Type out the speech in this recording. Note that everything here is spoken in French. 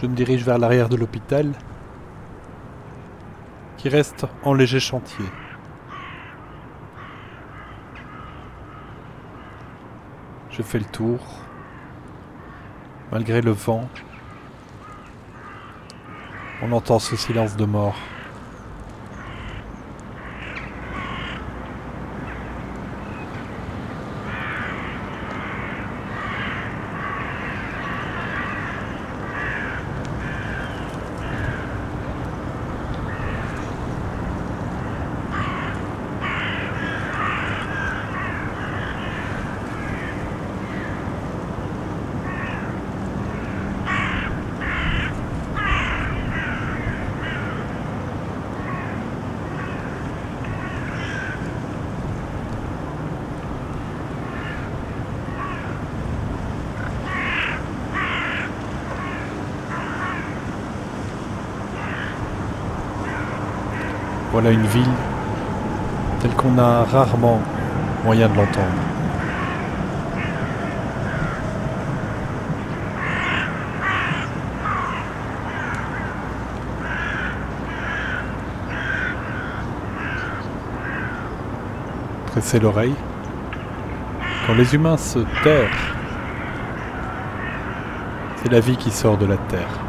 Je me dirige vers l'arrière de l'hôpital, qui reste en léger chantier. Je fais le tour, malgré le vent. On entend ce silence de mort. Voilà une ville telle qu'on a rarement moyen de l'entendre. Pressez l'oreille. Quand les humains se terrent, c'est la vie qui sort de la terre.